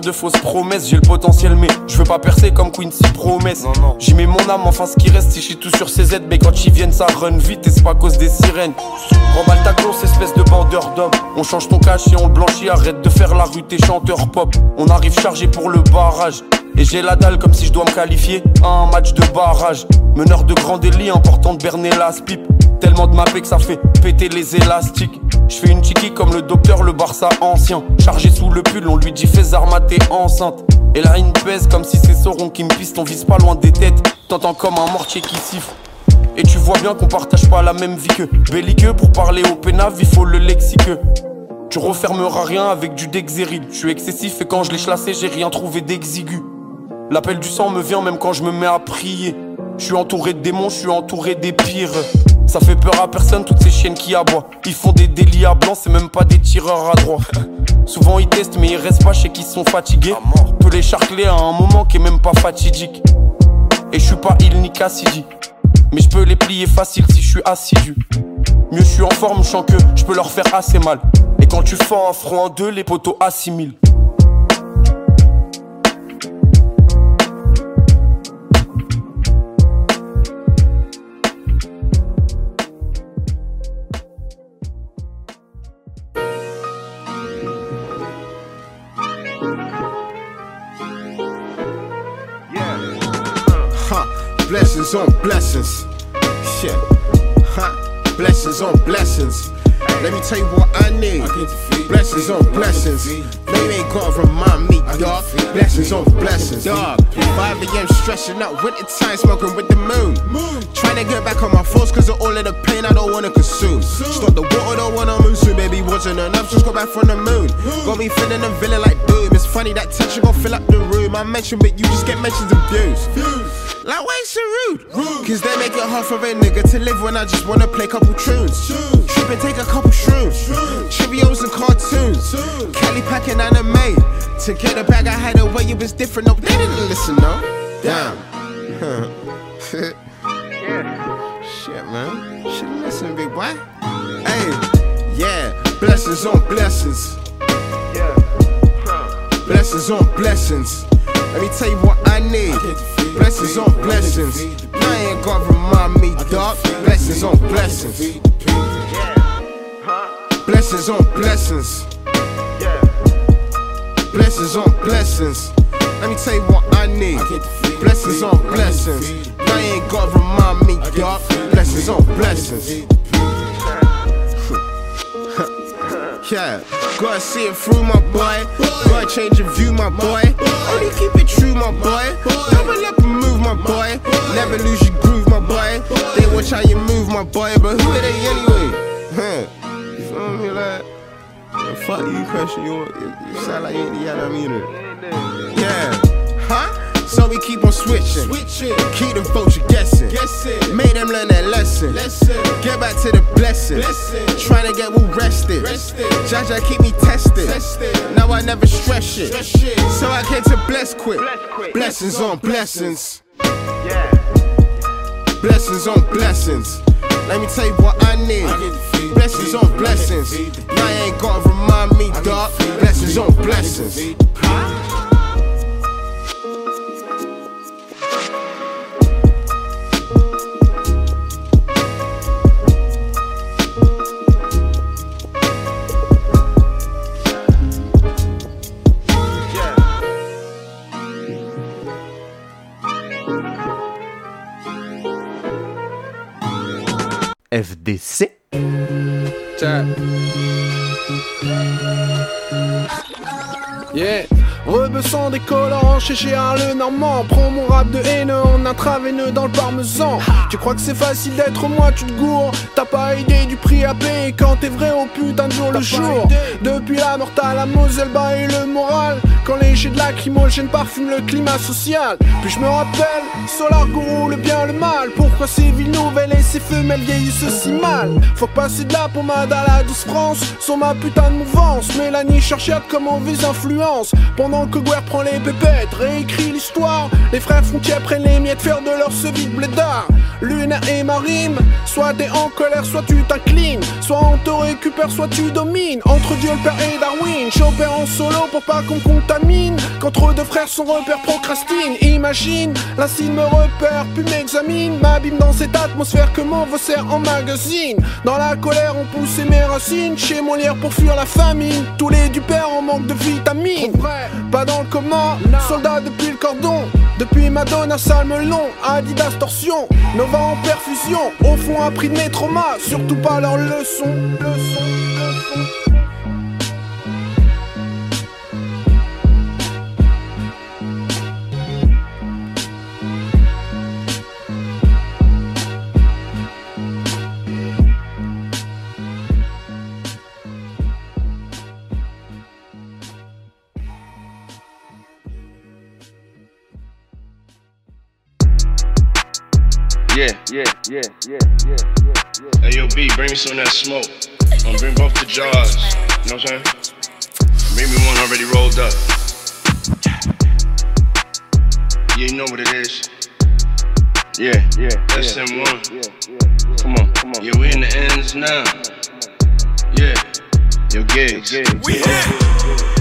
De fausses promesses. J'ai le potentiel, mais je veux pas percer comme Quincy promesse. J'y mets mon âme, enfin ce qui reste, si j'suis tout sur CZ. Mais quand ils viennent, ça run vite et c'est pas à cause des sirènes. Remballe ta grosse espèce de bandeur d'homme. On change ton cash et on le blanchit. Arrête de faire la rue, t'es chanteur pop. On arrive chargé pour le barrage. Et j'ai la dalle comme si je dois me qualifier à un match de barrage. Meneur de grand délit, important de berner las pipe. Tellement de mappé que ça fait péter les élastiques. Je fais une tiki comme le docteur, le Barça ancien. Chargé sous le pull, on lui dit fais Zarma, t'es enceinte. Et là, il pèse comme si c'est Sauron qui me piste. On vise pas loin des têtes. T'entends comme un mortier qui siffle. Et tu vois bien qu'on partage pas la même vie que belliqueux. Pour parler au pénave, il faut le lexique. Tu refermeras rien avec du Dexéril. Je suis excessif et quand je l'ai chlassé, j'ai rien trouvé d'exigu. L'appel du sang me vient même quand je me mets à prier. Je suis entouré de démons, je suis entouré des pires. Ça fait peur à personne, toutes ces chiennes qui aboient. Ils font des délits à blanc, c'est même pas des tireurs à droit. Souvent ils testent, mais ils restent pas chez qui sont fatigués. Peut les charcler à un moment qui est même pas fatidique. Et je suis pas il ni Cassidy. Mais je peux les plier facile si je suis assidu. Mieux je suis en forme, je sens que je peux leur faire assez mal. Et quand tu fends un front en deux, les poteaux assimilent. Blessings on blessings. Shit. Huh, blessings on blessings. Let me tell you what I need. Blessings on blessings. You ain't gotta remind me, dog. Blessings on blessings, dog. 5 a.m. stressing out, winter time smoking with the moon. Trying to get back on my force cause of all of the pain I don't wanna consume. Stop the water, don't wanna move soon, baby. Wasn't enough, just got back from the moon. Got me feeling a villain like doom. It's funny that tension gon' fill up the room. I mention, but you just get mentions and views. Like, why you so rude? Cause they make it hard for a nigga to live when I just wanna play couple tunes. Trip and take a couple shrooms. Cheerios and cartoons. Kelly packing anime. To get a bag, I had a way it was different. No, they didn't listen, no. Damn. Yeah Shit, man. Should listen, big boy. Hey, yeah. Blessings on blessings. Yeah. Blessings on blessings. Let me tell you what I need. Blessings on blessings. I ain't gotta remind me, dog. Blessings on blessings. Blessings on blessings. Blessings on blessings. Let me tell you what I need. Blessings on blessings. I ain't gotta remind me, dog. Blessings on blessings. Yeah, gotta see it through, my boy. Gotta change your view, my boy. Only keep it true, my boy. Double up and move, my boy. Never lose your groove, my boy. They watch how you move, my boy. But who are they anyway? Huh? You feel me, like? Fuck you, question. You, you, sound like you ain't the meter. Yeah, huh? So we keep on switching. Switching. Keep the vulture guessing. Guessing. Made them learn that lesson. Lesson. Get back to the blessing. Blessing. Trying to get well rested. Rested. Jaja keep me tested. tested. Now I never stress shit. Stress shit. So I came to bless quick. Bless quick. Blessings on blessings. Yeah. Blessings on blessings. Let me tell you what I need. Blessings on blessings. Now you ain't gotta remind me, dog. Blessings on blessings. FDC. Yeah, rebeçant des collants chez Gérard le Normand. Prends mon rap de haine en intraveineux dans le parmesan. Tu crois que c'est facile d'être moi, tu te gourres. T'as pas idée du prix à payer quand t'es vrai au putain de jour le jour. Depuis la mortale à Moselle, et le moral. Quand les jets de lacrymogène parfument le climat social. Puis je me rappelle, Solar Guru, le bien, le mal. Pourquoi ces villes nouvelles et ces femelles vieillissent si mal? Faut passer de la pommade à la douce France. Sur ma putain de mouvance, Mélanie cherche comme mauvaise influence? Pendant que Guerre prend les pépettes, réécrit l'histoire. Les frères frontières prennent les miettes, faire de leur sevi de blédard. Lunaire et marine, soit t'es en colère, soit tu t'inclines. Soit on te récupère, soit tu domines. Entre Dieu le père et Darwin, j'opère en solo pour pas qu'on contamine. Qu'entre deux frères, son repère procrastine. Imagine, l'insigne me repère, puis m'examine. M'abîme dans cette atmosphère que mon sert en magazine. Dans la colère, on pousse mes racines. Chez Molière pour fuir la famine. Tous les du père en manque de vitamines. Pas dans le coma, soldat depuis le cordon. Depuis Madonna, Salmelon, Adidas torsion. Nova en perfusion, au fond appris de mes traumas. Surtout pas leurs leçons, leçons. Yeah, yeah, yeah, yeah. Hey, yo, B, bring me some of that smoke. I'm gonna bring both the jars. You know what I'm saying? Bring me one already rolled up. Yeah, you know what it is. Yeah, yeah. That's yeah, M1. Yeah, yeah, Come on, come on. Yeah, we in the ends now. Yeah. Yo, gigs. We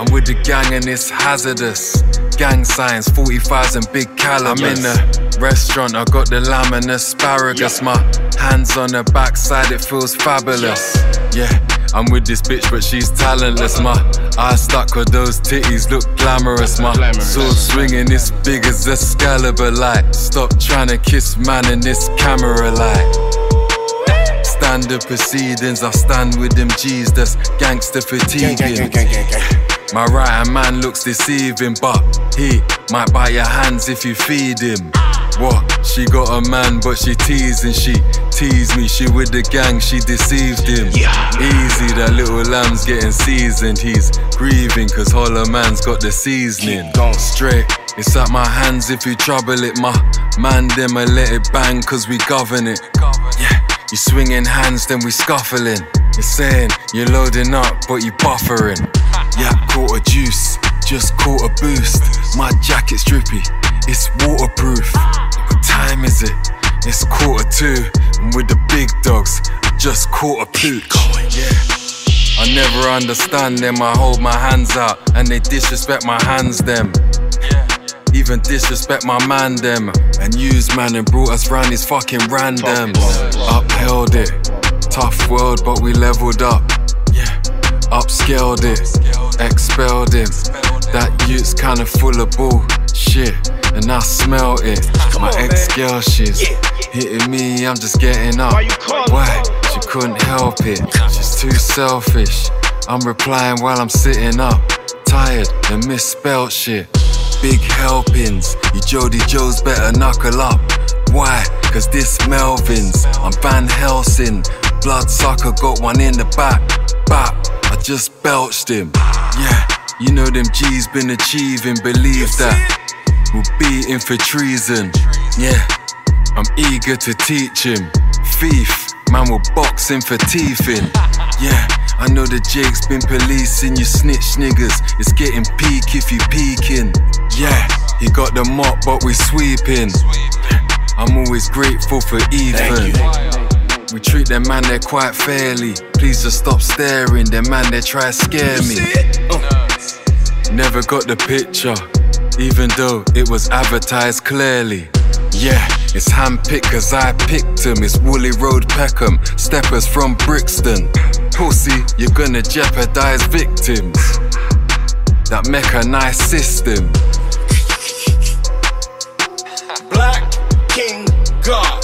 I'm with the gang and it's hazardous. Gang signs, 45s and big calibers. I'm in the restaurant, I got the lamb and asparagus. My hands on the backside, it feels fabulous. Yeah, I'm with this bitch, but she's talentless. My eyes stuck with those titties, look glamorous. My sword swinging, it's big as a Excalibur. Like, stop trying to kiss man in this camera light. Standard proceedings, I stand with them G's, that's gangster fatiguing. My right hand man looks deceiving, but he might bite your hands if you feed him. What? She got a man, but she teasing. She teased me. She with the gang, she deceived him. Easy, that little lamb's getting seasoned. He's grieving, cause Hollow Man's got the seasoning. Gone straight. It's at my hands if you trouble it. My man, them, I let it bang, cause we govern it. Yeah, you swinging hands, then we scuffling. You're saying you're loading up, but you buffering. Caught a juice, just caught a boost. My jacket's drippy, it's waterproof. What time is it? It's quarter two. I'm with the big dogs, I just caught a pooch. Yeah. I never understand them, I hold my hands out and they disrespect my hands them. Even disrespect my man them and use man and brought us round these fucking randoms. Upheld it, tough world, but we leveled up. Upscaled it, expelled him. That youth's kinda full of bullshit, and I smell it. My ex girl, she's hitting me, I'm just getting up. Why? She couldn't help it. She's too selfish. I'm replying while I'm sitting up, tired and misspelled shit. Big helpings, you Jody Joes better knuckle up. Why? Cause this Melvin's, I'm Van Helsing. Bloodsucker got one in the back. Bap, I just belched him. Yeah, you know them G's been achieving, believe that. We'll beat him for treason. Yeah, I'm eager to teach him. Thief, man will box him for teething. Yeah, I know the Jake's been policing you snitch niggas. It's getting peak if you peeking. Yeah, he got the mop, but we sweeping. I'm always grateful for Ethan. We treat them man there quite fairly. Please just stop staring. Them man they try scare me. Uh. Never got the picture, even though it was advertised clearly. Yeah, it's handpicked cause I picked him. It's Woolly Road Peckham, steppers from Brixton. Pussy, you're gonna jeopardize victims. That mechanized system. Black King Gods.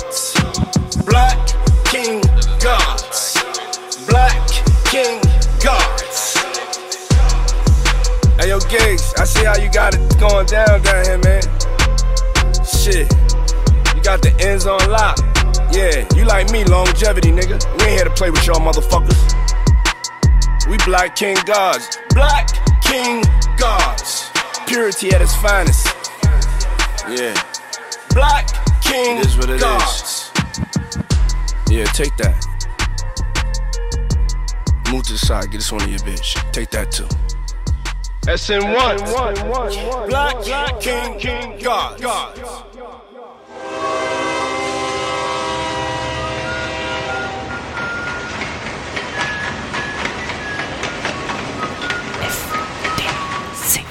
Hey yo, Gigs, I see how you got it going down down here, man. Shit, you got the ends on lock. Yeah, you like me, longevity, nigga. We ain't here to play with y'all motherfuckers. We Black King Gods. Black King Gods. Purity at its finest. Yeah. Black King It is what it is. Gods. Yeah, take that. Move to the side, get this one to your bitch. Take that too. SN1. Black, Black King King Gods.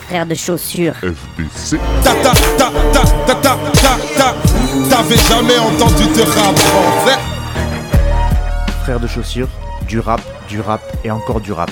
Frère de chaussures. FDC. Ta ta ta ta ta ta ta ta. T'avais jamais entendu de rap français. Frères de chaussures, du rap, du rap et encore du rap